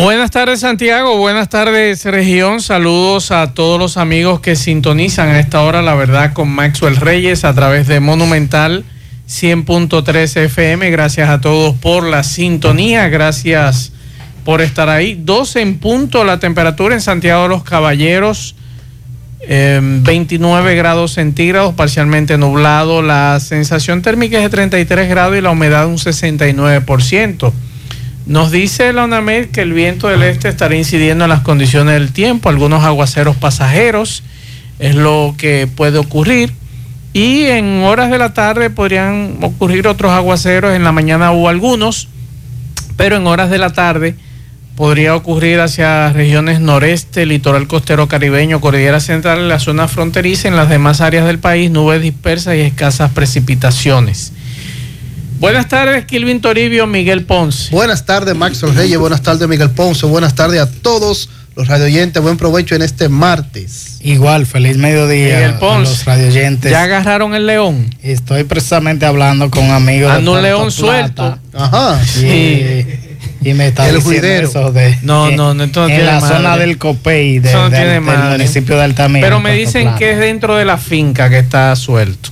Buenas tardes Santiago, buenas tardes región, saludos a todos los amigos que sintonizan a esta hora la verdad con Maxwell Reyes a través de Monumental 100.3 FM, gracias a todos por la sintonía, gracias por estar ahí. 12 en punto la temperatura en Santiago de los Caballeros, 29 grados centígrados, parcialmente nublado, la sensación térmica es de 33 grados y la humedad un 69%. Nos dice la UNAMED que el viento del este estará incidiendo en las condiciones del tiempo, algunos aguaceros pasajeros, es lo que puede ocurrir. Y en horas de la tarde podrían ocurrir otros aguaceros, en la mañana hubo algunos, pero en horas de la tarde podría ocurrir hacia regiones noreste, litoral costero caribeño, cordillera central, la zona fronteriza, en las demás áreas del país, nubes dispersas y escasas precipitaciones. Buenas tardes, Kilvin Toribio, Miguel Ponce. Buenas tardes, Max Reyes. Buenas tardes, Miguel Ponce. Buenas tardes a todos los radioyentes. Buen provecho en este martes. Igual, feliz mediodía Miguel Ponce, a los radioyentes. ¿Ya agarraron el león? Estoy precisamente hablando con amigos. Ando un león suelto. Ajá. Y, y me está El diciendo juidero. eso de No, no, no, esto no en tiene la madre. zona del Copey de- no del- municipio de Altamira. Pero me dicen Plata. que es dentro de la finca que está suelto.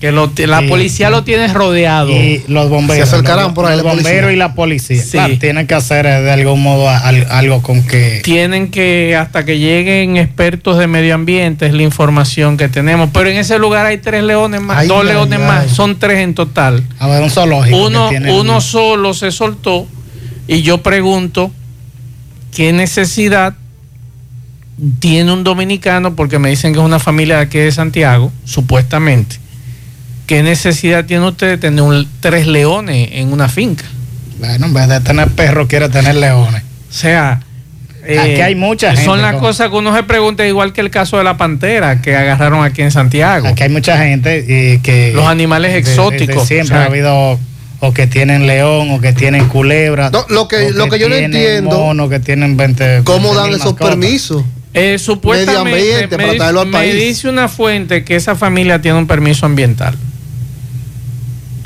Que lo, la Sí. policía lo tiene rodeado. y los bomberos. Se acercarán por ahí los bomberos y la policía. Sí. Claro, tienen que hacer eh, de algún modo al- algo con que Tienen que, hasta que lleguen expertos de medio ambiente, es la información que tenemos. Pero en ese lugar hay tres leones más, Ay, dos ay, leones ay. más, son tres en total. a ver un zoológico. Uno, uno un- solo se soltó y yo pregunto qué necesidad tiene un dominicano, porque me dicen que es una familia de aquí de Santiago, supuestamente. ¿Qué necesidad tiene usted de tener un- tres leones en una finca? Bueno, en vez de tener perros, quiere tener leones. O sea, eh, Aquí hay mucha gente Son las con- cosas que uno se pregunta, igual que el caso de la pantera que agarraron aquí en Santiago. Aquí hay mucha gente eh, que... Los animales de- de- de exóticos, siempre o sea, ha habido o que tienen león o que tienen culebra. No, lo que- lo que yo no entiendo, mono, que tienen 20... ¿Cómo 20 dan esos mascotas. permisos? Eh, supuestamente, Medio ambiente, me, para traerlo al me país. dice una fuente que esa familia tiene un permiso ambiental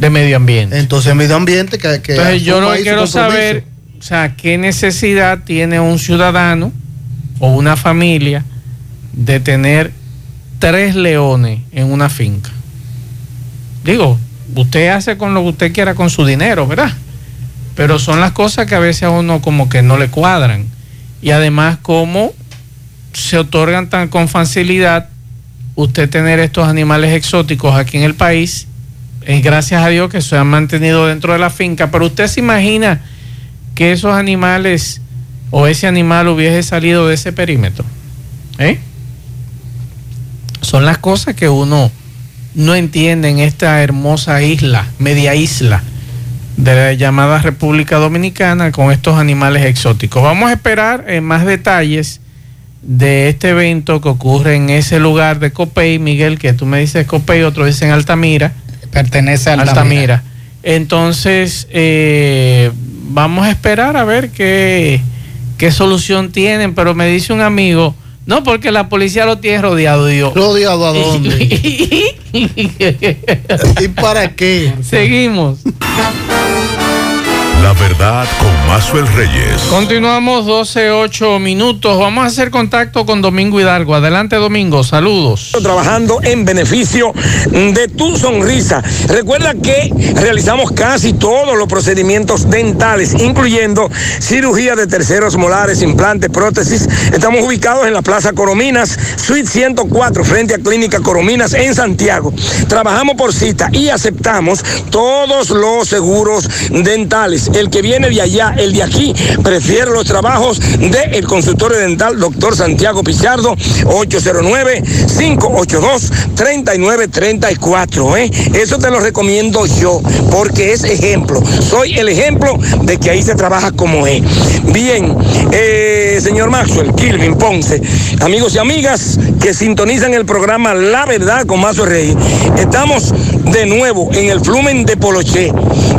de medio ambiente. Entonces, medio ambiente que. que Entonces yo lo que quiero saber, o sea, qué necesidad tiene un ciudadano o una familia de tener tres leones en una finca. Digo, usted hace con lo que usted quiera con su dinero, ¿verdad? Pero son las cosas que a veces a uno como que no le cuadran. Y además, cómo se otorgan tan con facilidad usted tener estos animales exóticos aquí en el país. Gracias a Dios que se han mantenido dentro de la finca. Pero usted se imagina que esos animales o ese animal hubiese salido de ese perímetro. ¿Eh? Son las cosas que uno no entiende en esta hermosa isla, media isla de la llamada República Dominicana con estos animales exóticos. Vamos a esperar eh, más detalles de este evento que ocurre en ese lugar de Copey, Miguel, que tú me dices Copey, otros dicen Altamira. Pertenece a Altamira. Altamira. Entonces, eh, vamos a esperar a ver qué, qué solución tienen, pero me dice un amigo, no, porque la policía lo tiene rodeado, digo. ¿Rodeado a dónde? ¿Y para qué? Seguimos. La verdad con Maxwell Reyes. Continuamos 12, minutos. Vamos a hacer contacto con Domingo Hidalgo. Adelante, Domingo. Saludos. trabajando en beneficio de tu sonrisa. Recuerda que realizamos casi todos los procedimientos dentales, incluyendo cirugía de terceros molares, implantes, prótesis. Estamos ubicados en la Plaza Corominas, Suite 104, frente a Clínica Corominas en Santiago. Trabajamos por cita y aceptamos todos los seguros dentales. El que viene de allá, el de aquí, prefiere los trabajos del consultorio dental doctor Santiago Pizardo, 809-582-3934. ¿eh? Eso te lo recomiendo yo, porque es ejemplo. Soy el ejemplo de que ahí se trabaja como es. Bien, eh, señor Maxwell, Kilvin Ponce, amigos y amigas que sintonizan el programa La Verdad con Mazo Rey. Estamos de nuevo en el flumen de Poloché.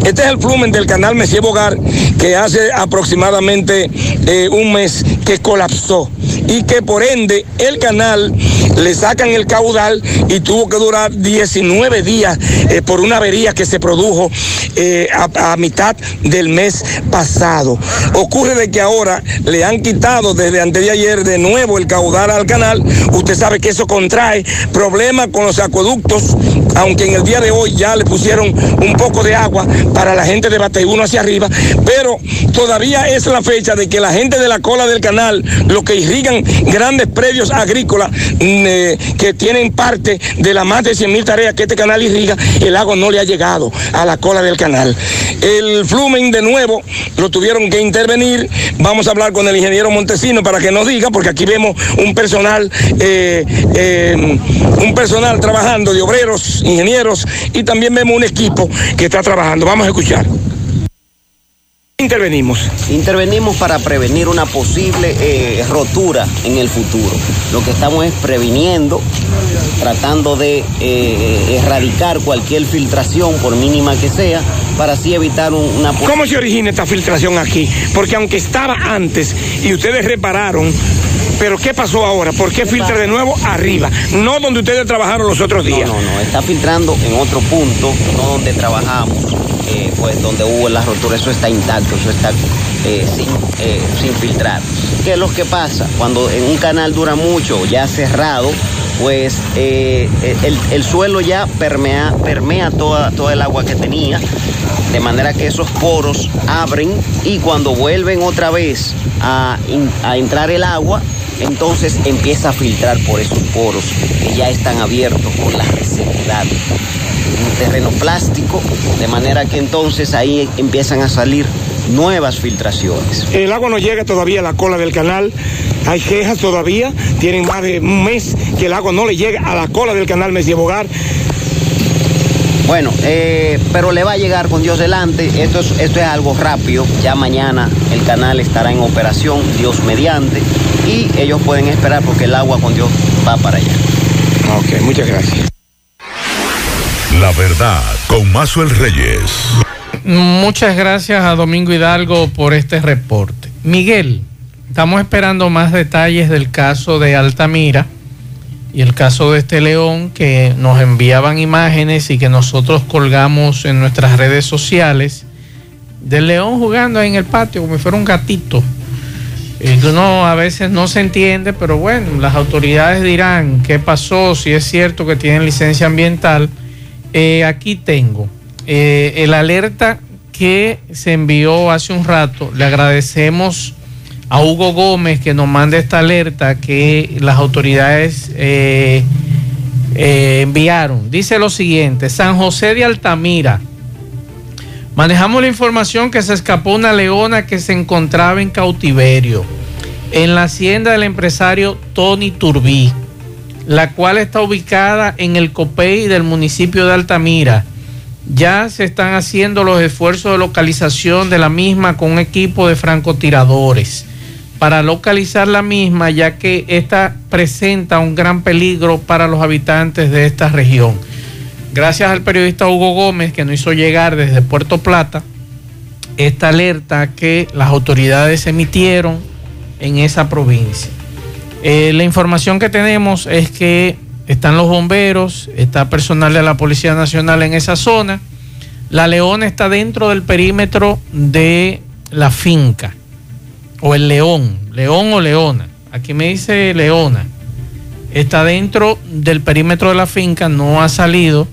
Este es el flumen del canal Messier Bogar que hace aproximadamente eh, un mes que colapsó y que por ende el canal le sacan el caudal y tuvo que durar 19 días eh, por una avería que se produjo eh, a, a, mitad del mes pasado. Ocurre de que ahora le han quitado desde antes de ayer de nuevo el caudal al canal. Usted sabe que eso contrae problemas con los acueductos, aunque en el día de hoy ya le pusieron un poco de agua para la gente de Bateyuno hacia arriba, pero todavía es la fecha de que la gente de la cola del canal, lo que irrigan grandes predios agrícolas eh, que tienen parte de las más de 100 mil tareas que este canal irriga, el agua no le ha llegado a la cola del canal. El flumen de nuevo lo tuvieron que intervenir. Vamos a hablar con el ingeniero Montesino para que nos diga, porque aquí vemos un personal, eh, eh, un personal trabajando de obreros, ingenieros y también vemos un equipo que está trabajando. Vamos a escuchar. Intervenimos. Intervenimos para prevenir una posible eh, rotura en el futuro. Lo que estamos es previniendo, tratando de eh, erradicar cualquier filtración, por mínima que sea, para así evitar un, una... ¿Cómo se origina esta filtración aquí? Porque aunque estaba antes y ustedes repararon, pero ¿qué pasó ahora? ¿Por qué, ¿Qué filtra pasa? de nuevo arriba? No donde ustedes trabajaron los otros días. No, no, no, está filtrando en otro punto, no donde trabajamos. Eh, pues donde hubo la rotura, eso está intacto, eso está eh, sin, eh, sin filtrar. ¿Qué es lo que pasa? Cuando en un canal dura mucho, ya cerrado, pues el, el, suelo ya permea, permea toda, toda el agua que tenía, de manera que esos poros abren y cuando vuelven otra vez a, a entrar el agua, entonces empieza a filtrar por esos poros que ya están abiertos por la resequedad un terreno plástico, de manera que entonces ahí empiezan a salir nuevas filtraciones. El agua no llega todavía a la cola del canal. Hay quejas todavía, tienen más de un mes que el agua no le llega a la cola del canal Messier Bogar. Bueno, eh, pero le va a llegar con Dios delante. Esto es, esto es algo rápido. Ya mañana el canal estará en operación, Dios mediante, y ellos pueden esperar porque el agua con Dios va para allá. Ok, muchas gracias. La verdad, con Mazuel Reyes. Muchas gracias a Domingo Hidalgo por este reporte. Miguel, estamos esperando más detalles del caso de Altamira y el caso de este león que nos enviaban imágenes y que nosotros colgamos en nuestras redes sociales del león jugando en el patio como si fuera un gatito. Uno a veces no se entiende, pero bueno, las autoridades dirán qué pasó, si es cierto que tienen licencia ambiental. Eh, aquí tengo eh, el alerta que se envió hace un rato. Le agradecemos a Hugo Gómez que nos mande esta alerta que las autoridades eh, enviaron. Dice lo siguiente, San José de Altamira. Manejamos la información que se escapó una leona que se encontraba en cautiverio en la hacienda del empresario Tony Turbí la cual está ubicada en el COPEI del municipio de Altamira. Ya se están haciendo los esfuerzos de localización de la misma con un equipo de francotiradores para localizar la misma, ya que esta presenta un gran peligro para los habitantes de esta región. Gracias al periodista Hugo Gómez que nos hizo llegar desde Puerto Plata esta alerta que las autoridades emitieron en esa provincia. Eh, la información que tenemos es que están los bomberos, está personal de la Policía Nacional en esa zona. La leona está dentro del perímetro de la finca, o el león, león o leona. Aquí me dice leona. Está dentro del perímetro de la finca, no ha salido.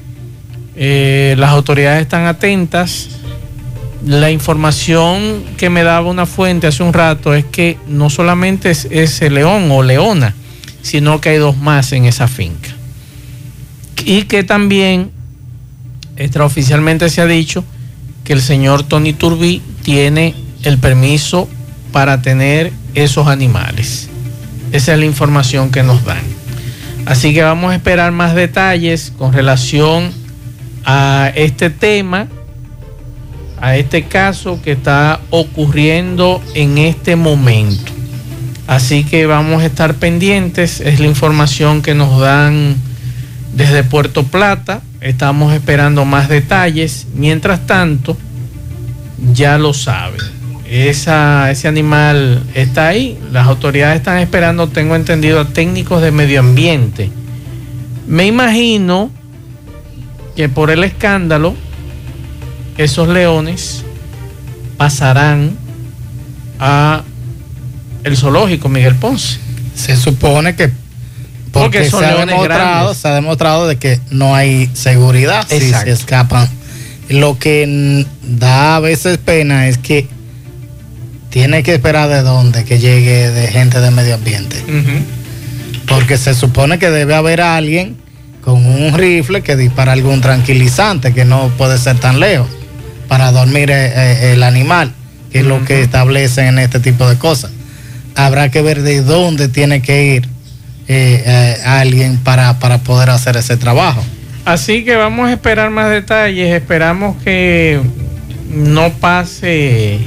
Eh, las autoridades están atentas la información que me daba una fuente hace un rato es que no solamente es ese león o leona, sino que hay dos más en esa finca. Y que también extraoficialmente se ha dicho que el señor Tony Turbí tiene el permiso para tener esos animales. Esa es la información que nos dan. Así que vamos a esperar más detalles con relación a este tema, a este caso que está ocurriendo en este momento. Así que vamos a estar pendientes, es la información que nos dan desde Puerto Plata, estamos esperando más detalles. Mientras tanto, ya lo saben, esa, ese animal está ahí, las autoridades están esperando, tengo entendido, a técnicos de medio ambiente. Me imagino que por el escándalo, esos leones pasarán a el zoológico Miguel Ponce. Se supone que porque, Porque son se, ha leones demostrado, grandes. se ha demostrado de que no hay seguridad si se escapan. Lo que da a veces pena es que tiene que esperar de dónde que llegue de gente de medio ambiente. Porque se supone que debe haber alguien con un rifle que dispara algún tranquilizante que no puede ser tan lejos para dormir eh, eh, el animal, que es lo que establecen en este tipo de cosas. Habrá que ver de dónde tiene que ir eh, eh, alguien para, para poder hacer ese trabajo. Así que vamos a esperar más detalles. Esperamos que no pase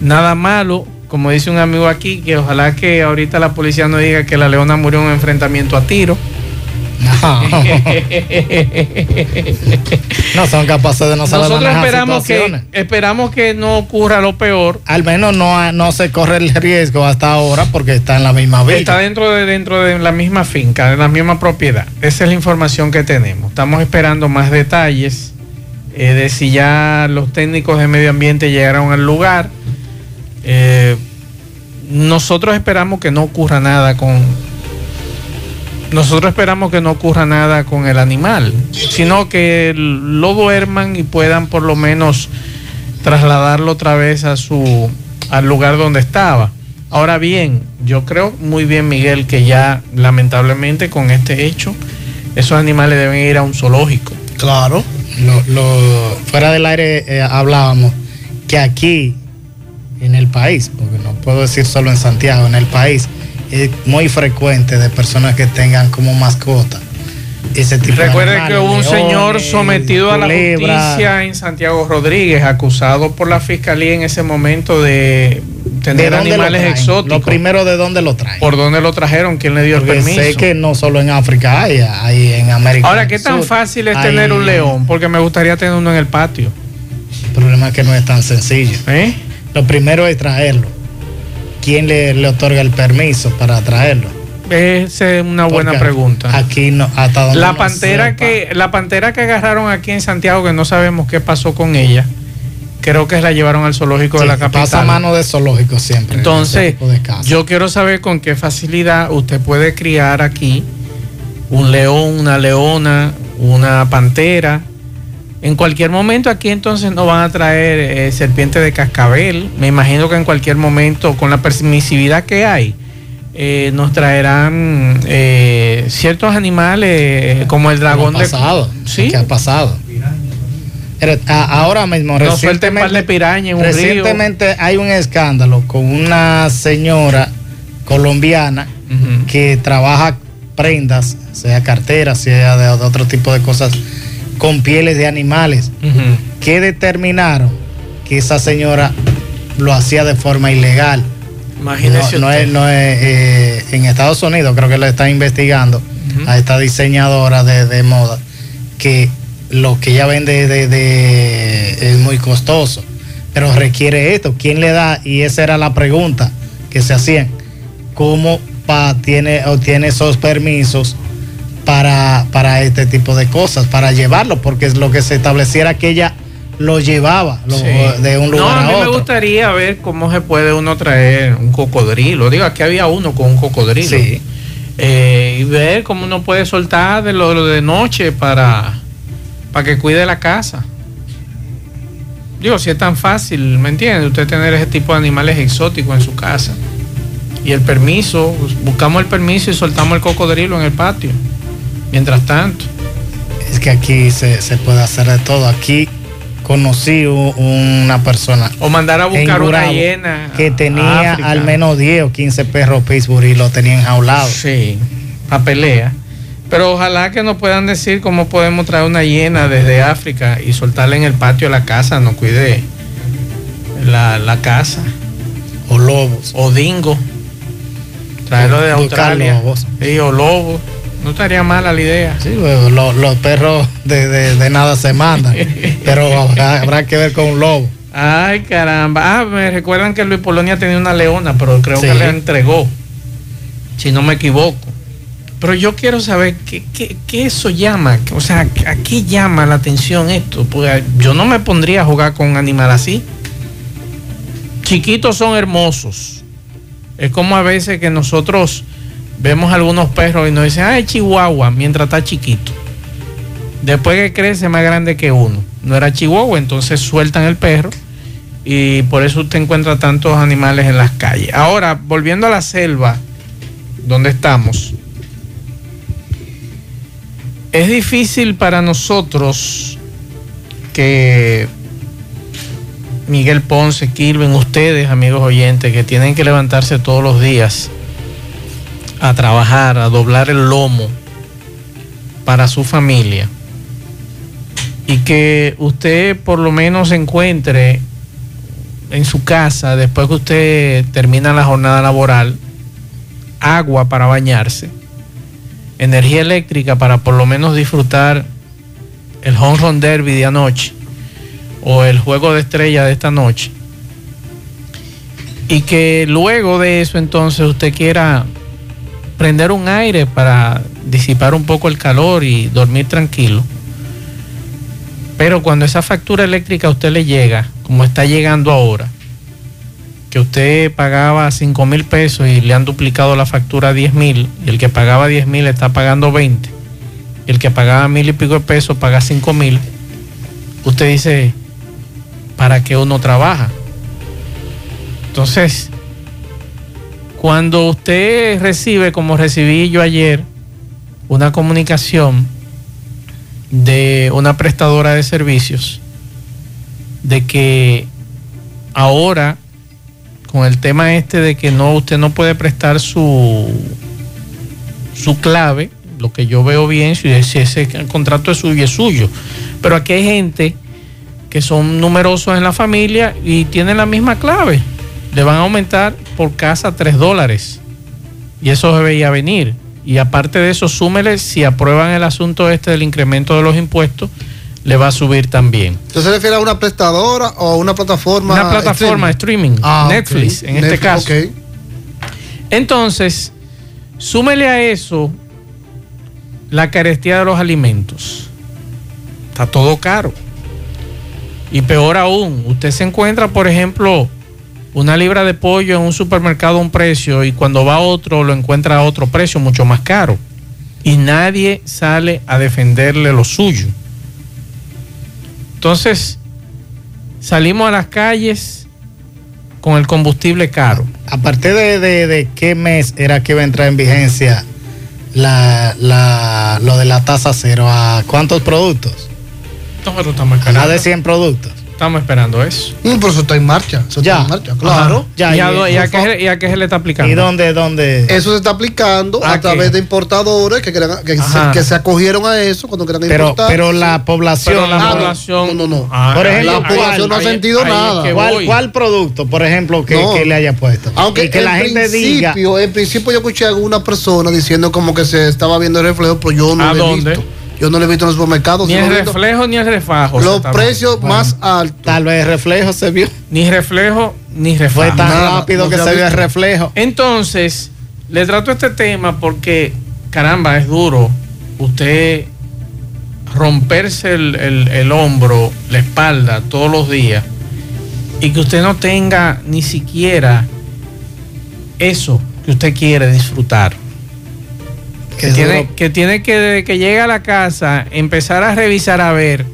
nada malo. Como dice un amigo aquí, que ojalá que ahorita la policía no diga que la leona murió en un enfrentamiento a tiro. No son capaces de no saber Nosotros manejar esperamos que, situaciones. esperamos que no ocurra lo peor. Al menos no, no se corre el riesgo hasta ahora porque está en la misma villa. Está dentro de, dentro de la misma finca, de la misma propiedad. Esa es la información que tenemos. Estamos esperando más detalles eh, de si ya los técnicos de medio ambiente llegaron al lugar. Eh, nosotros esperamos que no ocurra nada con. Nosotros esperamos que no ocurra nada con el animal, sino que lo duerman y puedan por lo menos trasladarlo otra vez a su al lugar donde estaba. Ahora bien, yo creo muy bien, Miguel, que ya lamentablemente con este hecho, esos animales deben ir a un zoológico. Claro. Lo, lo- fuera del aire eh, hablábamos que aquí, en el país, porque no puedo decir solo en Santiago, en el país, es muy frecuente de personas que tengan como mascota ese tipo Recuerde de que hubo un señor sometido a la justicia en Santiago Rodríguez, acusado por la fiscalía en ese momento de ¿De tener animales exóticos. Lo primero, ¿de dónde lo traen? ¿Por dónde lo trajeron? ¿Quién le dio el permiso? sé que no solo en África hay, hay en América. Ahora, ¿qué tan Sur, fácil es hay- tener un león? Porque me gustaría tener uno en el patio. El problema es que no es tan sencillo. ¿Eh? Lo primero es traerlo. ¿Quién le, le otorga el permiso para traerlo? Esa es una buena Porque pregunta. Aquí no, hasta donde La pantera sepa. que la pantera que agarraron aquí en Santiago que no sabemos qué pasó con ella. Creo que la llevaron al zoológico de la capital. Pasa a mano de zoológico siempre. Entonces, yo quiero saber con qué facilidad usted puede criar aquí un león, una leona, una pantera. En cualquier momento aquí entonces nos van a traer eh, serpientes de cascabel. Me imagino que en cualquier momento, con la permisividad que hay, eh, nos traerán eh, ciertos animales eh, como el dragón ¿Qué ha pasado? de... Sí, ¿Qué ha pasado? Pero, a- ahora mismo, de recientemente, piraña en un río. recientemente hay un escándalo con una señora colombiana que trabaja prendas, sea carteras, sea de, de otro tipo de cosas, con pieles de animales, que determinaron que esa señora lo hacía de forma ilegal. Imagínese No, es, no es, eh, en Estados Unidos, creo que le están investigando a esta diseñadora de, de moda que lo que ella vende de, de- es muy costoso, pero requiere esto. ¿Quién le da? Y esa era la pregunta que se hacían. ¿Cómo pa, tiene, obtiene esos permisos para, para este tipo de cosas, para llevarlo? Porque es lo que se estableciera que ella lo llevaba lo- Sí. de un lugar no, a mí a me gustaría ver cómo se puede uno traer un cocodrilo. Digo, aquí había uno con un cocodrilo. Sí. Eh, y ver cómo uno puede soltar de lo, lo de noche para, para que cuide la casa. Digo, si es tan fácil, ¿me entiende? Usted tener ese tipo de animales exóticos en su casa. Y el permiso, buscamos el permiso y soltamos el cocodrilo en el patio. Mientras tanto. Es que aquí se, se puede hacer de todo. Aquí, conocí una persona O mandar a buscar una hiena. que tenía África. al menos 10 o 15 perros Pittsburgh y lo tenían enjaulados. Sí, a pelea. Pero ojalá que nos puedan decir cómo podemos traer una hiena desde África y soltarla en el patio de la casa, no cuide la, la casa. O lobos. O dingo. Traerlo de Australia. lobos. Sí, o lobo. No estaría mala la idea. Sí, pues, lo- los perros de, de- de nada se mandan. pero habrá, habrá que ver con un lobo. Ay, caramba. Ah, me recuerdan que Luis Polonia tenía una leona, pero creo Sí. que le entregó. Si no me equivoco. Pero yo quiero saber qué, qué- qué eso llama. O sea, ¿a qué llama la atención esto? Pues yo no me pondría a jugar con un animal así. Chiquitos son hermosos. Es como a veces que nosotros vemos algunos perros y nos dicen, ah, chihuahua, mientras está chiquito. Después que crece más grande que uno. No era chihuahua, entonces sueltan el perro y por eso usted encuentra tantos animales en las calles. Ahora, volviendo a la selva, donde estamos, es difícil para nosotros que Miguel Ponce, Kilvin, ustedes, amigos oyentes, que tienen que levantarse todos los días a trabajar, a doblar el lomo para su familia y que usted por lo menos encuentre en su casa, después que usted termina la jornada laboral, agua para bañarse, energía eléctrica para por lo menos disfrutar el home run derby de anoche o el juego de estrella de esta noche. Y que luego de eso entonces usted quiera prender un aire para disipar un poco el calor y dormir tranquilo. Pero cuando esa factura eléctrica a usted le llega, como está llegando ahora, que usted pagaba 5 mil pesos y le han duplicado la factura a 10 mil, y el que pagaba 10 mil está pagando 20, y el que pagaba mil y pico de pesos paga 5 mil, usted dice, ¿para qué uno trabaja? Entonces, cuando usted recibe, como recibí yo ayer, una comunicación de una prestadora de servicios, de que ahora, con el tema este de que no, usted no puede prestar su, su clave, lo que yo veo bien, si, ese contrato es suyo, es suyo. Pero aquí hay gente que son numerosos en la familia y tienen la misma clave. Le van a aumentar por casa 3 dólares. Y eso se veía venir. Y aparte de eso, súmele, si aprueban el asunto este del incremento de los impuestos, le va a subir también. ¿Usted se refiere a una prestadora o a una plataforma? Una plataforma de streaming, Ah, Netflix en este caso. ok. Entonces, súmele a eso la carestía de los alimentos. Está todo caro. Y peor aún, usted se encuentra, por ejemplo, una libra de pollo en un supermercado a un precio y cuando va a otro lo encuentra a otro precio mucho más caro. Y nadie sale a defenderle lo suyo. Entonces, salimos a las calles con el combustible caro. ¿A partir de, de- de qué mes era que iba a entrar en vigencia la, la- lo de la tasa cero? ¿A cuántos productos? A más de 100 productos. Estamos esperando eso. Mm, pero eso está en marcha. Eso Ya. está en marcha, claro. Ya, ¿Y, a, y- y a qué, se- y a qué se le está aplicando? ¿Y dónde, dónde? Eso se está aplicando ¿A a, qué? través de importadores que, querían- que, se, Ajá. que se acogieron a eso cuando querían Pero, importar. pero la población. Pero la Ah, no. población. No, no, no. Ah, Por ahí- ejemplo, ahí- población no ha ahí- sentido ahí es nada. que ¿Cuál, producto, por ejemplo, que, No. que le haya puesto? Aunque y que en la gente diga. en principio yo escuché a alguna persona diciendo como que se estaba viendo el reflejo, pero yo no ¿A lo he dónde? visto. Yo no lo he visto en los supermercados. Ni el reflejo ni el refajo. Los precios Bueno, más altos. Tal vez el reflejo se vio. Ni reflejo ni Fue refajo. tan Nada, rápido no que se vio el reflejo. Entonces, le trato este tema porque, caramba, es duro usted romperse el, el- el hombro, la espalda todos los días y que usted no tenga ni siquiera eso que usted quiere disfrutar. Que tiene, que tiene que, desde que llega a la casa, empezar a revisar a ver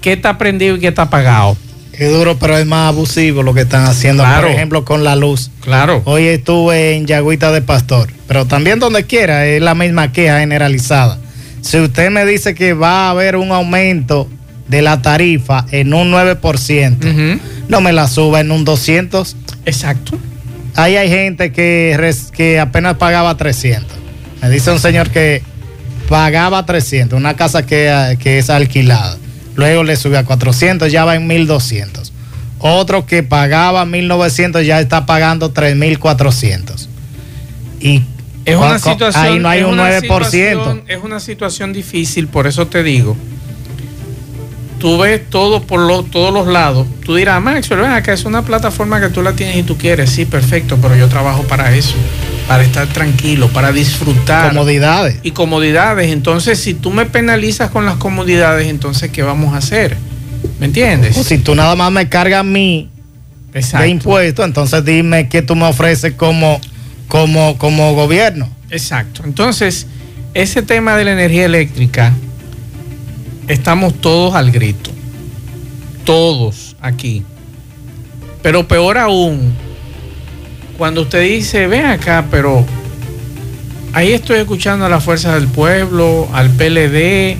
qué está prendido y qué está apagado. Es duro, pero es más abusivo lo que están haciendo, Claro. por ejemplo, con la luz. Claro. Hoy estuve en Yagüita de Pastor, pero también donde quiera es la misma queja generalizada. Si usted me dice que va a haber un aumento de la tarifa en un 9%, Ujú. no me la suba en un 200. Exacto. Ahí hay gente que, que apenas pagaba 300. Me dice un señor que pagaba 300, una casa que, que es alquilada. Luego le subió a 400, ya va en 1200. Otro que pagaba 1900 ya está pagando 3400. Y Es una situación. ahí no hay un una 9%. situación- es una situación difícil, por eso te digo. Tú ves todo por lo- todos los lados. Tú dirás, Maxwell, ven acá, es una plataforma que tú la tienes y tú quieres. Sí, perfecto, pero yo trabajo para eso. Para estar tranquilo, para disfrutar. comodidades. y comodidades. Entonces, si tú me penalizas con las comodidades, entonces, ¿qué vamos a hacer? ¿Me entiendes? O si tú nada más me cargas a mí de impuestos, entonces dime qué tú me ofreces como, como, como gobierno. Exacto. Entonces, ese tema de la energía eléctrica, estamos todos al grito. Todos aquí. Pero peor aún, cuando usted dice, ven acá, pero ahí estoy escuchando a las fuerzas del pueblo, al PLD,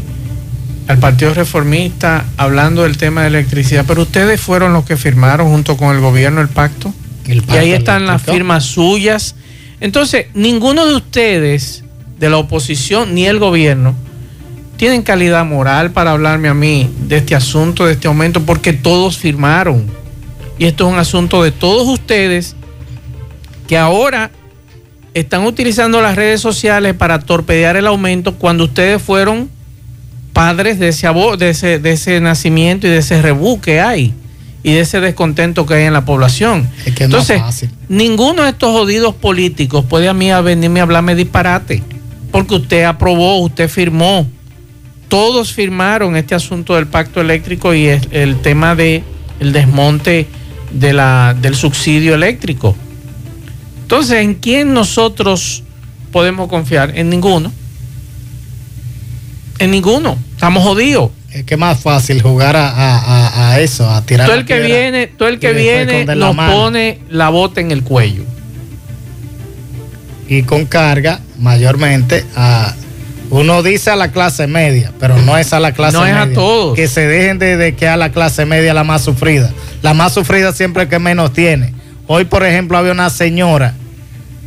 al Partido Reformista, hablando del tema de electricidad, pero ustedes fueron los que firmaron junto con el gobierno el pacto. El Y ahí están las firmas suyas. Entonces, ninguno de ustedes, de la oposición ni el gobierno, tienen calidad moral para hablarme a mí de este asunto, de este aumento, porque todos firmaron. Y esto es un asunto de todos ustedes que ahora están utilizando las redes sociales para torpedear el aumento cuando ustedes fueron padres de ese, de ese, de ese nacimiento y de ese rebú que hay y de ese descontento que hay en la población. Es que Entonces, fácil. ninguno de estos jodidos políticos puede a mí a venirme a hablarme disparate, porque usted aprobó, usted firmó, todos firmaron este asunto del pacto eléctrico y el tema de el desmonte de la, del subsidio eléctrico. Entonces, ¿en quién nosotros podemos confiar? En ninguno. En ninguno. Estamos jodidos. Es que más fácil jugar a, a- a- a eso, a tirar. Todo la el que viene, todo el que viene nos mano. pone la bota en el cuello. Y con carga, mayormente, a. Uno dice a la clase media, pero no es a la clase No es media. a todos. Que se dejen de, de que a la clase media la más sufrida. La más sufrida siempre es que menos tiene. Hoy, por ejemplo, había una señora,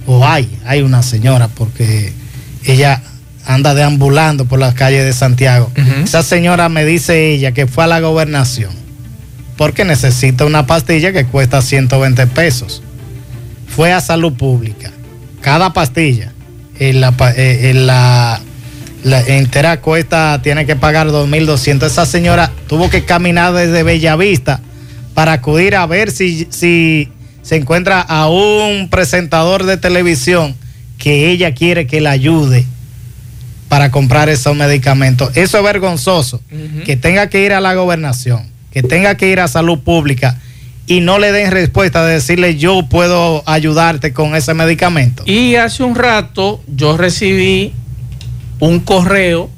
o hay, hay una señora, porque ella anda deambulando por las calles de Santiago. Esa señora me dice ella que fue a la gobernación porque necesita una pastilla que cuesta 120 pesos. Fue a salud pública. Cada pastilla en la, eh, en la, la entera cuesta, tiene que pagar 2.200. Esa señora tuvo que caminar desde Bellavista para acudir a ver si, si se encuentra a un presentador de televisión que ella quiere que la ayude para comprar esos medicamentos. Eso es vergonzoso, que tenga que ir a la gobernación, que tenga que ir a salud pública y no le den respuesta de decirle yo puedo ayudarte con ese medicamento. Y hace un rato yo recibí un correo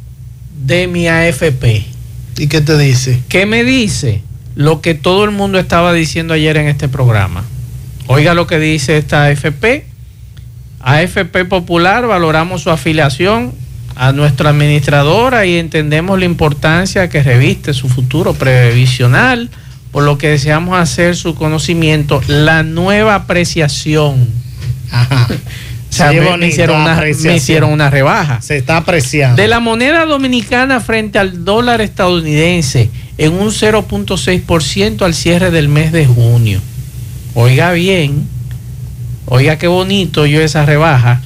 de mi AFP. ¿Y qué te dice? que me dice lo que todo el mundo estaba diciendo ayer en este programa. Oiga lo que dice esta AFP. AFP Popular, valoramos su afiliación a nuestra administradora y entendemos la importancia que reviste su futuro previsional, por lo que deseamos hacer su conocimiento la nueva apreciación. Ajá. O sea, Sí, me- me, bonito, hicieron una, me hicieron una rebaja Se está apreciando. de la moneda dominicana frente al dólar estadounidense en un 0.6% al cierre del mes de junio. Oiga bien, oiga qué bonito yo esa rebaja.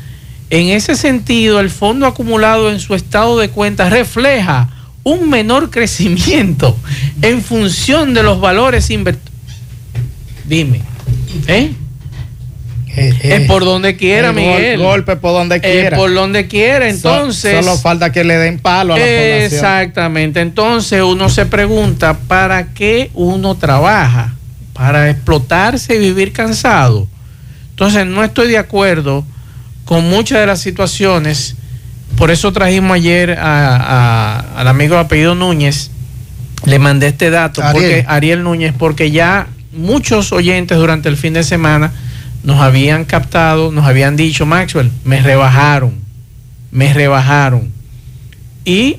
En ese sentido, el fondo acumulado en su estado de cuenta refleja un menor crecimiento en función de los valores invertidos. Dime, ¿eh? Eh, eh, es por donde quiera, el Miguel. golpe por donde Eh, quiera. por donde quiera, So- entonces. solo falta que le den palo a la población. Exactamente. Entonces uno se pregunta, ¿para qué uno trabaja? ¿Para explotarse y vivir cansado? Entonces no estoy de acuerdo con muchas de las situaciones. Por eso trajimos ayer a- a- al amigo de apellido Núñez. Le mandé este dato, Ariel. porque Ariel Núñez, porque ya muchos oyentes durante el fin de semana nos habían captado, nos habían dicho, Maxwell, me rebajaron, me rebajaron. Y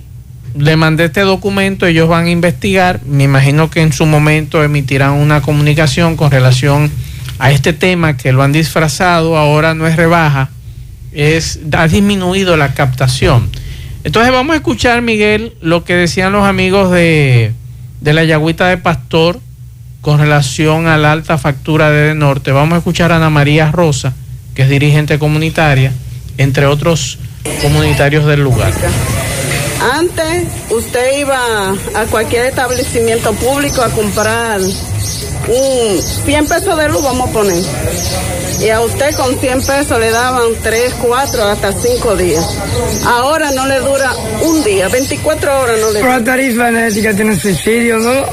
le mandé este documento, ellos van a investigar, me imagino que en su momento emitirán una comunicación con relación a este tema que lo han disfrazado, ahora no es rebaja, es, ha disminuido la captación. Entonces vamos a escuchar, Miguel, lo que decían los amigos de, de la Yagüita de Pastor con relación a la alta factura de Norte. Vamos a escuchar a Ana María Rosa, que es dirigente comunitaria, entre otros comunitarios del lugar. Antes usted iba a cualquier establecimiento público a comprar un 100 pesos de luz, vamos a poner. Y a usted con 100 pesos le daban 3, 4, hasta 5 días. Ahora no le dura un día, 24 horas no le dura. la tarifa energética tiene subsidio, ¿no?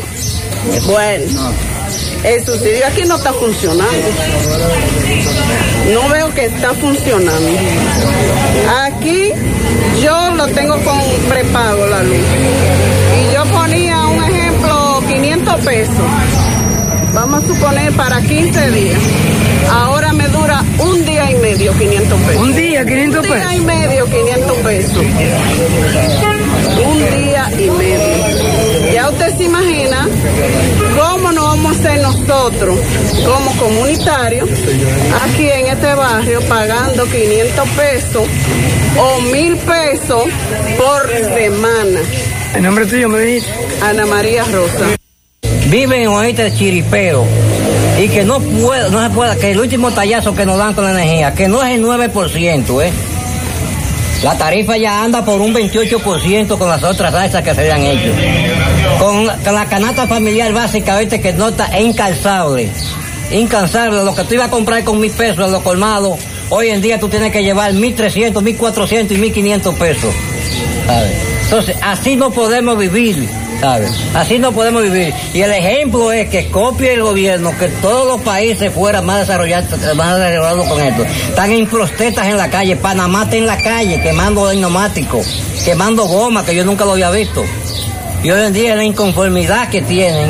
Bueno, el subsidio aquí no está funcionando. No veo que está funcionando. Aquí yo lo tengo con prepago la luz. Y yo ponía un ejemplo, 500 pesos. Vamos a suponer para 15 días. Ahora me dura un día y medio 500 pesos. ¿Un día 500 pesos? Un día y medio 500 pesos. Un día y medio. Ya usted se imagina cómo nos vamos a hacer nosotros como comunitarios aquí en este barrio pagando 500 pesos o mil pesos por semana. ¿El nombre tuyo me dice? Ana María Rosa. Viven en este chiripeo y que no puede, no se puede, que el último tallazo que nos dan con la energía, que no es el 9%, ¿eh? La tarifa ya anda por un 28% con las otras alzas que se han hecho. Con, la canasta familiar básicamente que no está incalzable. Incansable. Lo que tú ibas a comprar con mil pesos en los colmados, hoy en día tú tienes que llevar 1.300, 1.400 y 1.500 pesos. Entonces, así no podemos vivir. Así no podemos vivir. Y el ejemplo es que copie el gobierno que todos los países fuera más desarrollados, más desarrollados con esto. Están en protestas en la calle, Panamá está en la calle quemando neumáticos, quemando goma que yo nunca lo había visto. Y hoy en día la inconformidad que tienen,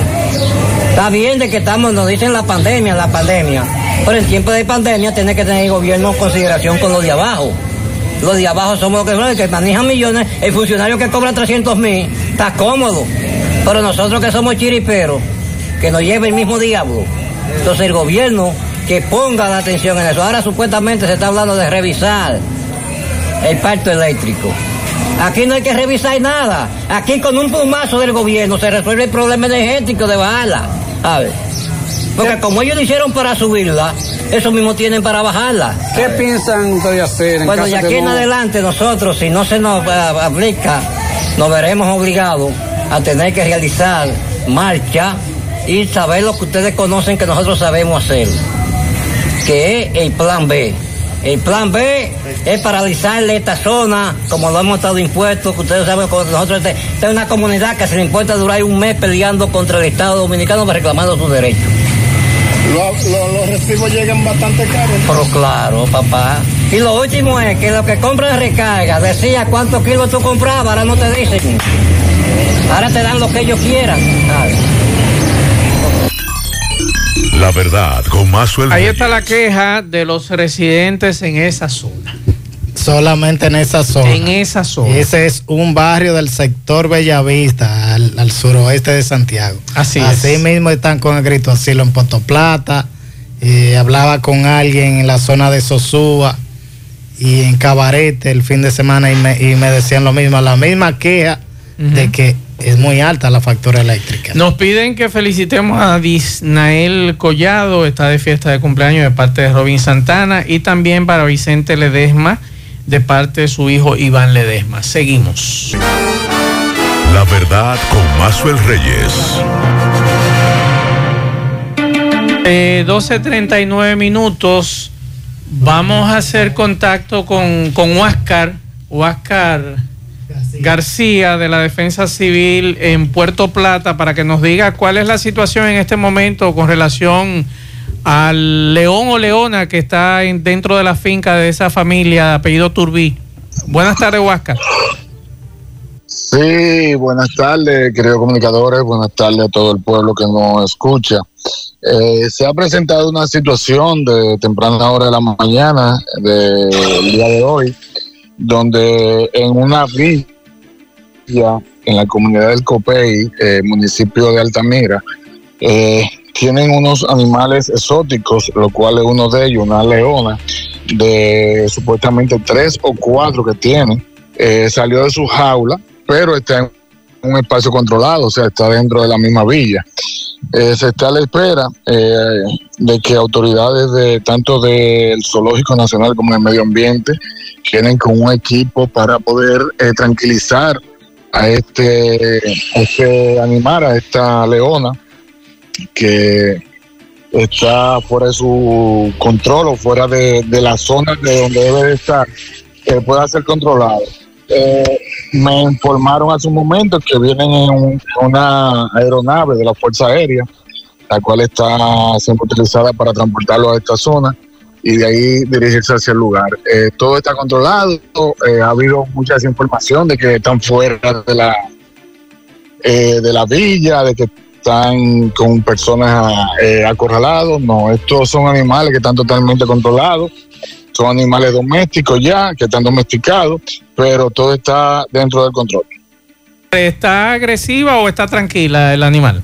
está bien de que estamos, nos dicen la pandemia, la pandemia. Pero en tiempo de pandemia tiene que tener el gobierno consideración con los de abajo. Los de abajo somos los que, que manejan millones. El funcionario que cobra 300 mil está cómodo. Pero nosotros que somos chiriperos, que nos lleva el mismo diablo. Entonces el gobierno que ponga la atención en eso. Ahora supuestamente se está hablando de revisar el parto eléctrico. Aquí no hay que revisar nada. Aquí con un plumazo del gobierno se resuelve el problema energético de bajarla. A ver. Porque como ellos lo hicieron para subirla, eso mismo tienen para bajarla. ¿Qué piensan ustedes hacer? En bueno, y aquí en adelante nosotros, si no se nos eh, aplica, nos veremos obligados a tener que realizar marcha y saber lo que ustedes conocen que nosotros sabemos hacer, que es el plan B. El plan B es paralizarle esta zona, como lo hemos estado impuestos, que ustedes saben que nosotros esta es una comunidad que se le importa durar un mes peleando contra el Estado Dominicano reclamando sus derechos. los recibos llegan bastante caros. Pero claro, papá. Y lo último es que lo que compran recarga, decía cuántos kilos tú comprabas, ahora no te dicen. Ahora te dan lo que ellos quieran. La verdad, con más sueldo. Ahí está la queja de los residentes en esa zona. Solamente en esa zona. En esa zona. Ese es un barrio del sector Bellavista, al, al suroeste de Santiago. Así, Así mismo están con el grito asilo en Puerto Plata. Eh, hablaba con alguien en la zona de Sosúa y en Cabarete el fin de semana y me, y me decían lo mismo, la misma queja de que es muy alta la factura eléctrica. Nos piden que felicitemos a Disnael Collado, está de fiesta de cumpleaños de parte de Robin Santana y también para Vicente Ledesma de parte de su hijo Iván Ledesma. Seguimos. La verdad con Mazuel Reyes. 12.39 minutos. Vamos a hacer contacto con, con Huáscar. Huáscar García de la Defensa Civil en Puerto Plata para que nos diga cuál es la situación en este momento con relación al león o leona que está dentro de la finca de esa familia de apellido Turbí. Buenas tardes, Huáscar. Sí, buenas tardes, queridos comunicadores, buenas tardes a todo el pueblo que nos escucha. Eh, se ha presentado una situación de temprana hora de la mañana del día de hoy, donde en una finca en la comunidad del Copey, eh, municipio de Altamira, eh, tienen unos animales exóticos, lo cual es uno de ellos, una leona, de supuestamente tres o cuatro que tiene, eh, salió de su jaula, pero está en un espacio controlado, o sea, está dentro de la misma villa. Se está a la espera de que autoridades de tanto del Zoológico Nacional como del Medio Ambiente queden con un equipo para poder eh, tranquilizar a este, este animal, a esta leona, que está fuera de su control o fuera de, la zona de donde debe de estar, que pueda ser controlado. Eh, me informaron hace un momento que vienen en un- una aeronave de la Fuerza Aérea, la cual está siendo utilizada para transportarlo a esta zona y de ahí dirigirse hacia el lugar. Eh, todo está controlado, eh, ha habido mucha desinformación de que están fuera de la, eh, de la villa, de que están con personas eh, acorralados. No, estos son animales que están totalmente controlados son animales domésticos ya, que están domesticados, pero todo está dentro del control. ¿Está agresiva o está tranquila el animal?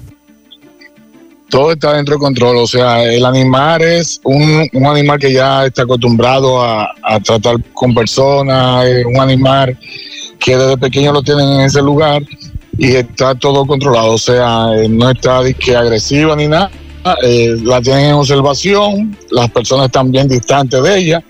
Todo está dentro del control, o sea, el animal es un, animal que ya está acostumbrado a, tratar con personas, un animal que desde pequeño lo tienen en ese lugar y está todo controlado, o sea, eh, no está de que agresiva ni nada, eh, la tienen en observación, las personas están bien distantes de ella,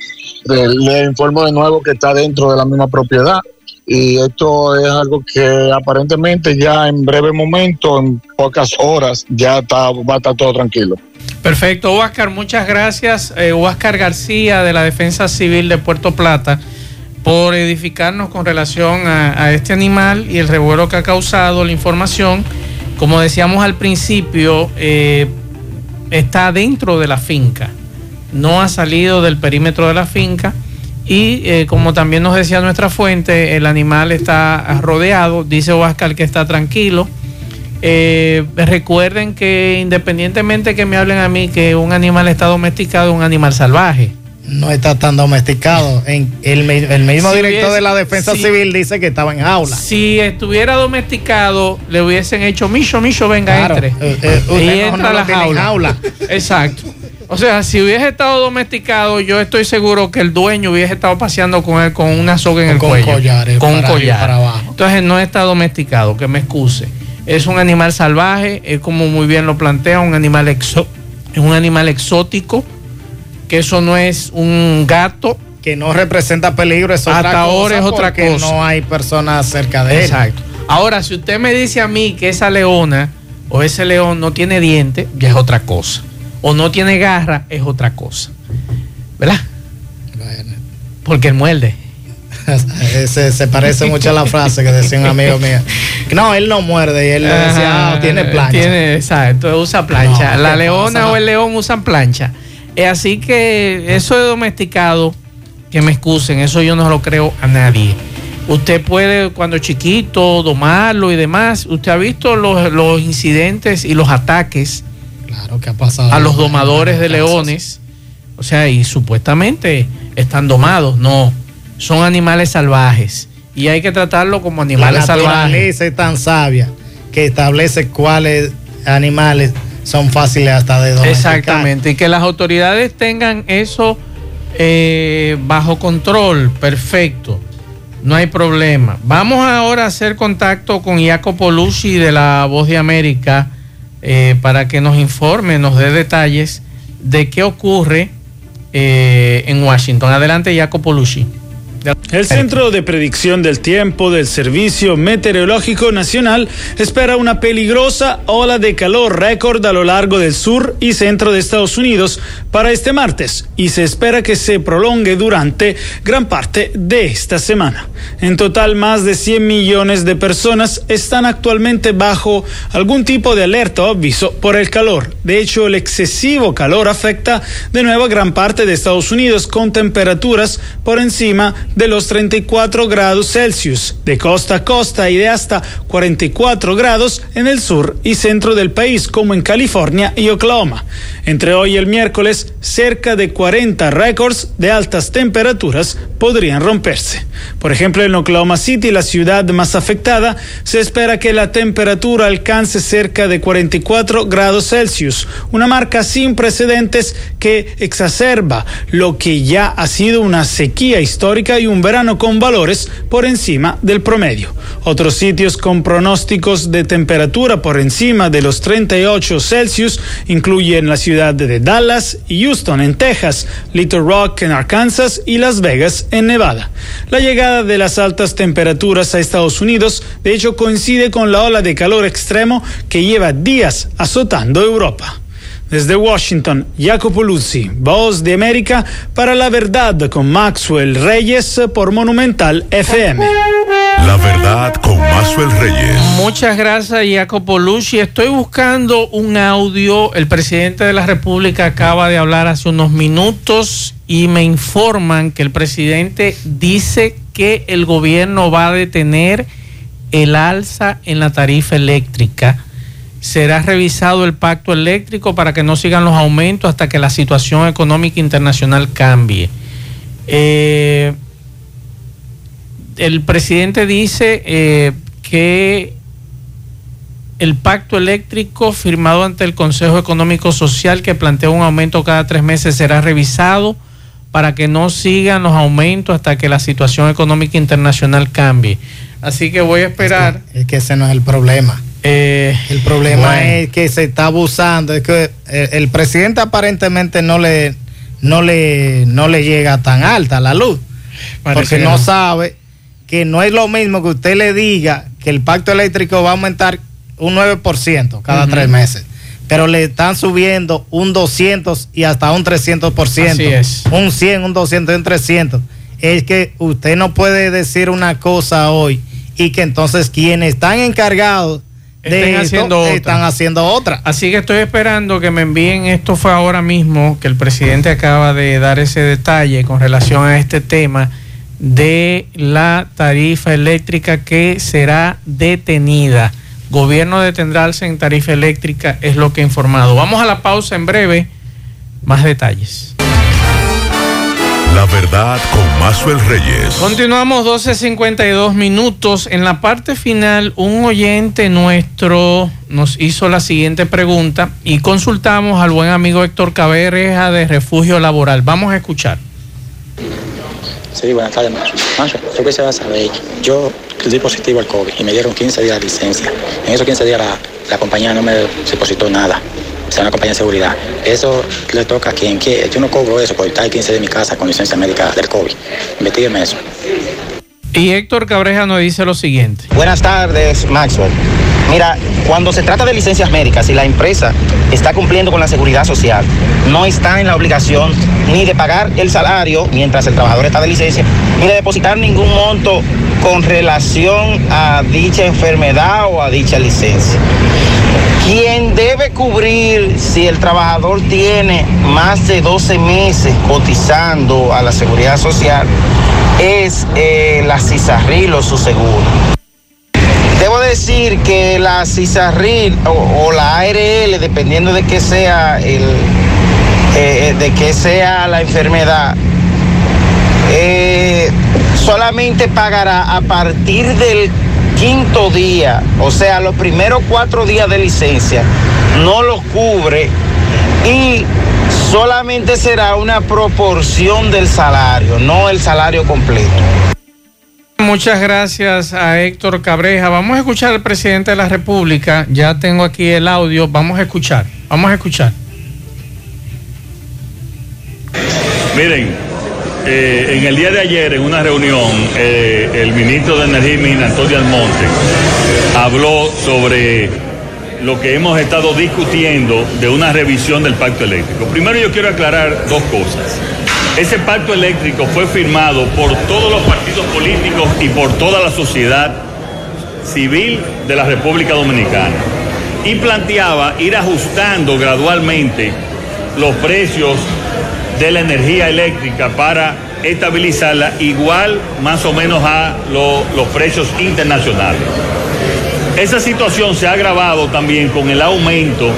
Eh, le informo de nuevo que está dentro de la misma propiedad y esto es algo que aparentemente ya en breve momento, en pocas horas, ya está, va a estar todo tranquilo. Perfecto, Huáscar, muchas gracias. Eh, García de la Defensa Civil de Puerto Plata por edificarnos con relación a, a este animal y el revuelo que ha causado la información. Como decíamos al principio, eh, está dentro de la finca, no ha salido del perímetro de la finca y eh, como también nos decía nuestra fuente, el animal está rodeado, dice Huáscar que está tranquilo. Eh, recuerden que independientemente que me hablen a mí que un animal está domesticado, es un animal salvaje. No está tan domesticado. En el, mi- el mismo Si director hubiese- de la defensa si- civil dice que estaba en jaula. Si estuviera domesticado, le hubiesen hecho Micho, Micho, venga, Claro, entre. eh, eh, y entra no la jaula. jaula. Exacto. O sea, si hubiese estado domesticado, yo estoy seguro que el dueño hubiese estado paseando con él con una soga en el con cuello. collares con un para collar. para abajo. Entonces no está domesticado, que me excuse. Es un animal salvaje, es como muy bien lo plantea, un animal exo es un animal exótico, que eso no es un gato. Que no representa peligro, es otra Hasta cosa. ahora es otra porque cosa. No hay personas cerca de él. Exacto. Ahora, si usted me dice a mí que esa leona o ese león no tiene diente, ya es otra cosa. O no tiene garra, es otra cosa. ¿Verdad? Porque él muerde. se, se parece mucho a la frase que decía un amigo mío. No, él no muerde y él le decía, ah, tiene plancha. Tiene, exacto, usa plancha. No, la ¿qué leona pasa? o el león usan plancha. Eh, así que eso de domesticado, que me excusen, eso yo no lo creo a nadie. Usted puede, cuando chiquito, domarlo y demás. Usted ha visto los, los incidentes y los ataques Claro que ha pasado. a los domadores de leones. O sea, y supuestamente están domados. No, son animales salvajes. Y hay que tratarlo como La animales salvajes. naturaleza es tan sabia que establece cuáles animales son fáciles hasta de domesticar. Exactamente, y que las autoridades tengan eso eh, bajo control, perfecto, no hay problema. Vamos ahora a hacer contacto con Jacopo Lucci de la Voz de América eh, para que nos informe, nos dé detalles de qué ocurre eh, en Washington. Adelante, Jacopo Lucci. El Centro de Predicción del Tiempo del Servicio Meteorológico Nacional espera una peligrosa ola de calor récord a lo largo del sur y centro de Estados Unidos para este martes y se espera que se prolongue durante gran parte de esta semana. En total, más de 100 millones de personas están actualmente bajo algún tipo de alerta o aviso por el calor. De hecho, el excesivo calor afecta de nuevo a gran parte de Estados Unidos con temperaturas por encima de los los 34 grados Celsius, de costa a costa y de hasta 44 grados en el sur y centro del país, como en California y Oklahoma. Entre hoy y el miércoles, cerca de 40 récords de altas temperaturas podrían romperse. Por ejemplo, en Oklahoma City, la ciudad más afectada, se espera que la temperatura alcance cerca de 44 grados Celsius, una marca sin precedentes que exacerba lo que ya ha sido una sequía histórica y un verano con valores por encima del promedio. Otros sitios con pronósticos de temperatura por encima de los 38 Celsius incluyen la ciudad de Dallas y Houston en Texas, Little Rock en Arkansas y Las Vegas en Nevada. La llegada de las altas temperaturas a Estados Unidos de hecho coincide con la ola de calor extremo que lleva días azotando Europa. Desde Washington, Jacopo Luzzi, Voz de América, para la verdad con Maxwell Reyes por Monumental FM. La verdad con Maxwell Reyes. Muchas gracias, Jacopo Luzzi. Estoy buscando un audio. El presidente de la República acaba de hablar hace unos minutos y me informan que el presidente dice que el gobierno va a detener el alza en la tarifa eléctrica será revisado el pacto eléctrico para que no sigan los aumentos hasta que la situación económica internacional cambie. Eh, el presidente dice eh, que el pacto eléctrico firmado ante el Consejo Económico Social que plantea un aumento cada tres meses será revisado para que no sigan los aumentos hasta que la situación económica internacional cambie. Así que voy a esperar. Es que, es que ese no es el problema. Eh, el problema bueno. es que se está abusando, es que el, el, presidente aparentemente no le, no le, no le llega tan alta la luz, Parece porque no, no sabe que no es lo mismo que usted le diga que el pacto eléctrico va a aumentar un 9% cada uh -huh. tres meses, pero le están subiendo un 200 y hasta un 300%, Así es. un 100, un 200 y un 300. Es que usted no puede decir una cosa hoy y que entonces quienes están encargados estén esto, haciendo otra. están haciendo otra. Así que estoy esperando que me envíen, esto fue ahora mismo, que el presidente acaba de dar ese detalle con relación a este tema de la tarifa eléctrica que será detenida. Gobierno detendrá alza en tarifa eléctrica, es lo que he informado. Vamos a la pausa en breve, más detalles. La verdad con Maxwell Reyes. Continuamos 12.52 minutos. En la parte final, un oyente nuestro nos hizo la siguiente pregunta y consultamos al buen amigo Héctor Cabereja de Refugio Laboral. Vamos a escuchar. Sí, buenas tardes, Macho. Tú que se va a saber, yo di positivo al COVID y me dieron 15 días de licencia. En esos 15 días la, la compañía no me depositó nada o sea, una compañía de seguridad. Eso le toca a quien quiere. Yo no cobro eso por estar 15 de mi casa con licencia médica del COVID. Investígueme eso. Y Héctor Cabreja nos dice lo siguiente. Buenas tardes, Maxwell. Mira, cuando se trata de licencias médicas y la empresa está cumpliendo con la seguridad social, no está en la obligación ni de pagar el salario mientras el trabajador está de licencia, ni de depositar ningún monto con relación a dicha enfermedad o a dicha licencia. Quien debe cubrir si el trabajador tiene más de 12 meses cotizando a la seguridad social es la CISARRIL o su seguro. Decir que la CISARRIL o, o, la ARL, dependiendo de qué sea el, eh, de qué sea la enfermedad, eh, solamente pagará a partir del quinto día, o sea, los primeros cuatro días de licencia, no los cubre y solamente será una proporción del salario, no el salario completo. Muchas gracias a Héctor Cabreja. Vamos a escuchar al presidente de la República. Ya tengo aquí el audio. Vamos a escuchar. Vamos a escuchar. Miren, eh, en el día de ayer, en una reunión, eh, el ministro de Energía y Antonio Almonte, habló sobre lo que hemos estado discutiendo de una revisión del pacto eléctrico. Primero yo quiero aclarar dos cosas. Ese pacto eléctrico fue firmado por todos los partidos políticos y por toda la sociedad civil de la República Dominicana y planteaba ir ajustando gradualmente los precios de la energía eléctrica para estabilizarla igual más o menos a lo- los precios internacionales. Esa situación se ha agravado también con el aumento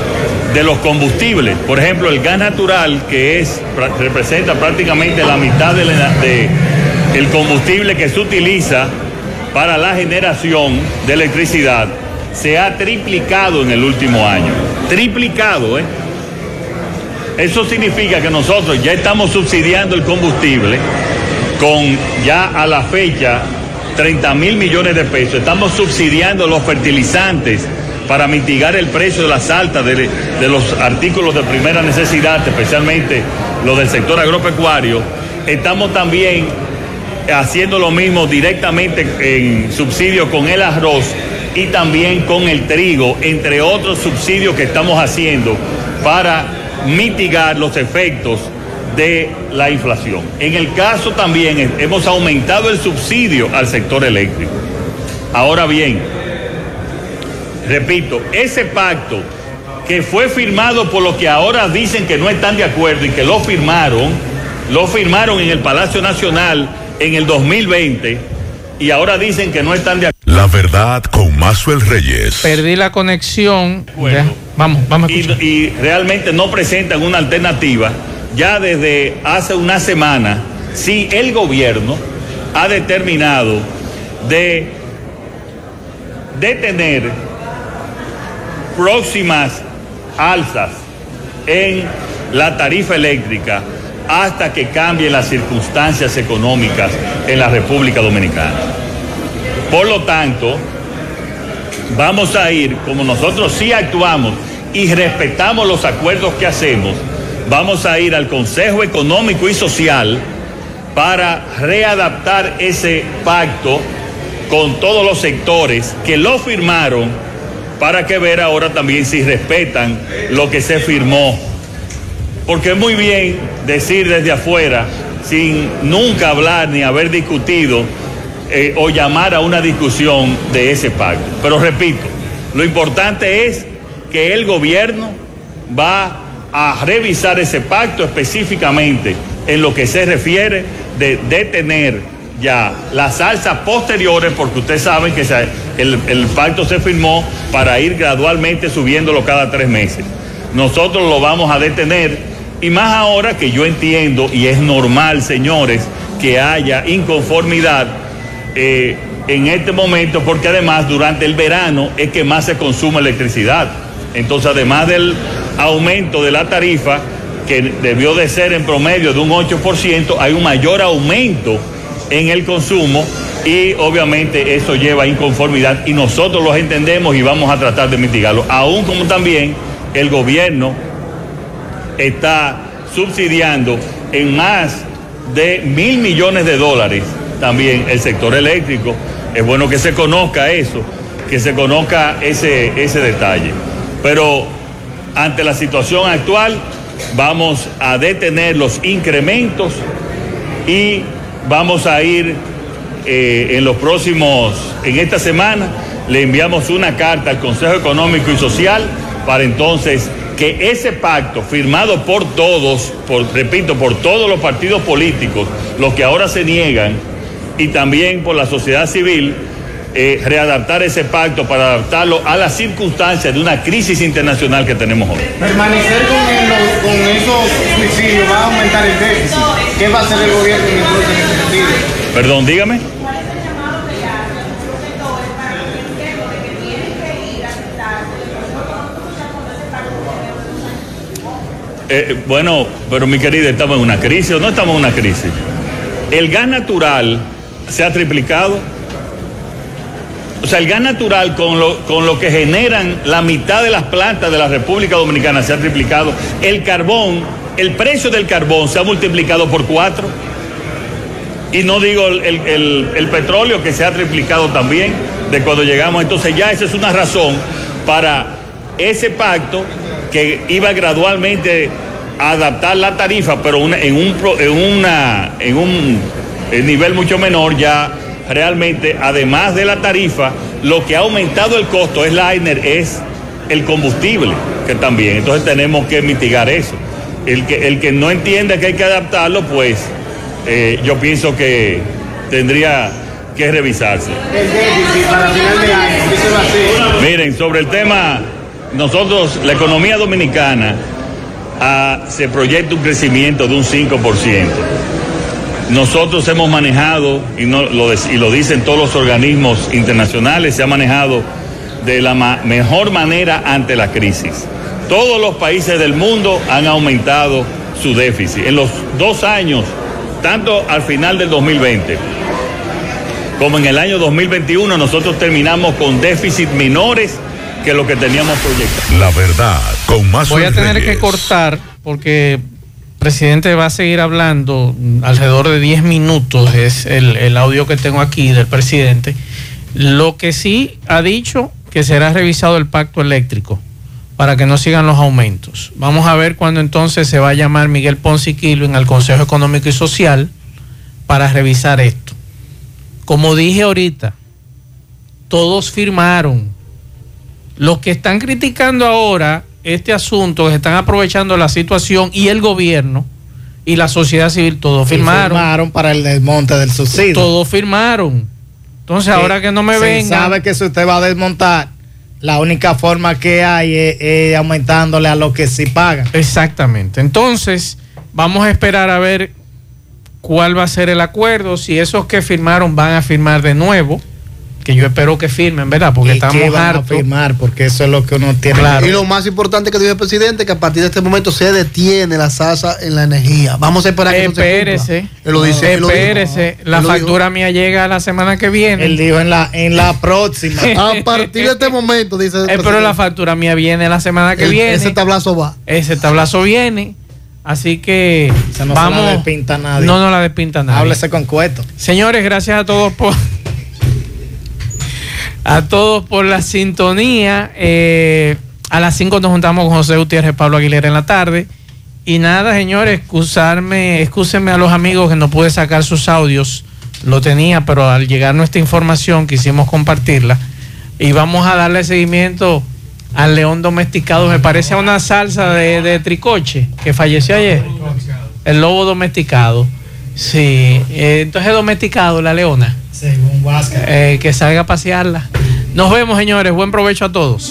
de los combustibles. Por ejemplo, el gas natural, que es, representa prácticamente la mitad del de, el combustible que se utiliza para la generación de electricidad, se ha triplicado en el último año. Triplicado, ¿eh? Eso significa que nosotros ya estamos subsidiando el combustible con ya a la fecha 30 mil millones de pesos. Estamos subsidiando los fertilizantes para mitigar el precio de las altas de, los artículos de primera necesidad, especialmente los del sector agropecuario. Estamos también haciendo lo mismo directamente en subsidio con el arroz y también con el trigo, entre otros subsidios que estamos haciendo para mitigar los efectos de la inflación. En el caso también hemos aumentado el subsidio al sector eléctrico. Ahora bien, repito, ese pacto que fue firmado por los que ahora dicen que no están de acuerdo y que lo firmaron, lo firmaron en el Palacio Nacional en el 2020 y ahora dicen que no están de acuerdo. La verdad con Mazuel Reyes. Perdí la conexión. Ya, Vamos, vamos a y, escuchar. y realmente no presentan una alternativa, ya desde hace una semana, si el gobierno ha determinado de detener próximas alzas en la tarifa eléctrica hasta que cambien las circunstancias económicas en la República Dominicana. Por lo tanto, vamos a ir, como nosotros sí actuamos y respetamos los acuerdos que hacemos, vamos a ir al Consejo Económico y Social para readaptar ese pacto con todos los sectores que lo firmaron para que ver ahora también si respetan lo que se firmó. Porque es muy bien decir desde afuera, sin nunca hablar ni haber discutido eh, o llamar a una discusión de ese pacto. Pero repito, lo importante es que el gobierno va a revisar ese pacto específicamente en lo que se refiere de detener ya las alzas posteriores, porque ustedes saben que el, el pacto se firmó para ir gradualmente subiéndolo cada tres meses. Nosotros lo vamos a detener y más ahora que yo entiendo, y es normal, señores, que haya inconformidad eh, en este momento, porque además durante el verano es que más se consume electricidad. Entonces, además del aumento de la tarifa, que debió de ser en promedio de un 8%, hay un mayor aumento en el consumo y obviamente eso lleva a inconformidad y nosotros los entendemos y vamos a tratar de mitigarlo, aún como también el gobierno está subsidiando en más de mil millones de dólares también el sector eléctrico. Es bueno que se conozca eso, que se conozca ese, ese detalle. Pero ante la situación actual vamos a detener los incrementos y vamos a ir eh, en los próximos, en esta semana, le enviamos una carta al Consejo Económico y Social para entonces que ese pacto firmado por todos, repito, por todos los partidos políticos, los que ahora se niegan, y también por la sociedad civil, eh, readaptar ese pacto para adaptarlo a las circunstancias de una crisis internacional que tenemos hoy. Permanecer con, con esos subsidios va a aumentar el déficit. ¿Qué va a hacer el gobierno en próximo sentido? Perdón, dígame. Eh, bueno, pero mi querida, ¿estamos en una crisis o no estamos en una crisis? El gas natural se ha triplicado. O sea, el gas natural con lo, con lo que generan la mitad de las plantas de la República Dominicana se ha triplicado. El carbón, el precio del carbón se ha multiplicado por cuatro. Y no digo el, petróleo que se ha triplicado también de cuando llegamos. Entonces ya esa es una razón para ese pacto que iba gradualmente a adaptar la tarifa, pero en, un, nivel mucho menor ya realmente, además de la tarifa, lo que ha aumentado el costo es Liner, es el combustible, que también. Entonces tenemos que mitigar eso. El que, el que no entienda que hay que adaptarlo, pues eh, yo pienso que tendría que revisarse. El déficit para final de año, ¿qué se va a hacer? Miren, sobre el tema, nosotros, la economía dominicana, ah, se proyecta un crecimiento de un 5%. Nosotros hemos manejado, y, no, lo, y lo dicen todos los organismos internacionales, se ha manejado de la ma mejor manera ante la crisis. Todos los países del mundo han aumentado su déficit. En los dos años, tanto al final del 2020 como en el año 2021, nosotros terminamos con déficit menores que lo que teníamos proyectado. La verdad, con más Voy a tener que cortar porque el presidente va a seguir hablando alrededor de 10 minutos, es el, el audio que tengo aquí del presidente. Lo que sí ha dicho que será revisado el pacto eléctrico para que no sigan los aumentos. Vamos a ver cuándo entonces se va a llamar Miguel Ponce en al Consejo Económico y Social para revisar esto. Como dije ahorita, todos firmaron. Los que están criticando ahora este asunto, que están aprovechando la situación y el gobierno y la sociedad civil, todos firmaron. firmaron para el desmonte del subsidio. Todos firmaron. Entonces, ahora que no me venga. sabe que si usted va a desmontar, la única forma que hay es, aumentándole a lo que sí pagan. Exactamente. Entonces, vamos a esperar a ver cuál va a ser el acuerdo, si esos que firmaron van a firmar de nuevo, que yo espero que firmen, ¿verdad? Porque ¿Y estamos qué van a hartos. firmar, porque eso es lo que uno tiene. Claro. Y lo más importante que dijo el presidente, que a partir de este momento se detiene la salsa en la energía. Vamos a esperar que eso se cumpla. Espérese, Él lo dice, él lo dijo. espérese, la dijo. factura mía llega la semana que viene. Él dijo en la, en la próxima. A partir de este momento, dice el Eh, pero presidente. la factura mía viene la semana que El- viene. Ese tablazo va. Ese tablazo viene. Así que Esa no se vamos. la despinta nadie. No, no la despinta nadie. Háblese con cueto. Señores, gracias a todos por a todos por la sintonía. Eh, a las 5 nos juntamos con José Gutiérrez, Pablo Aguilera en la tarde. Y nada, señores, excusarme, excúsenme a los amigos que no pude sacar sus audios. Lo tenía, pero al llegar nuestra información quisimos compartirla. Y vamos a darle seguimiento al león domesticado. Me parece a una salsa de, de tricoche que falleció ayer. El lobo domesticado. Sí, eh, entonces domesticado la leona. Según. Eh, que salga a pasearla. Nos vemos, señores. Buen provecho a todos.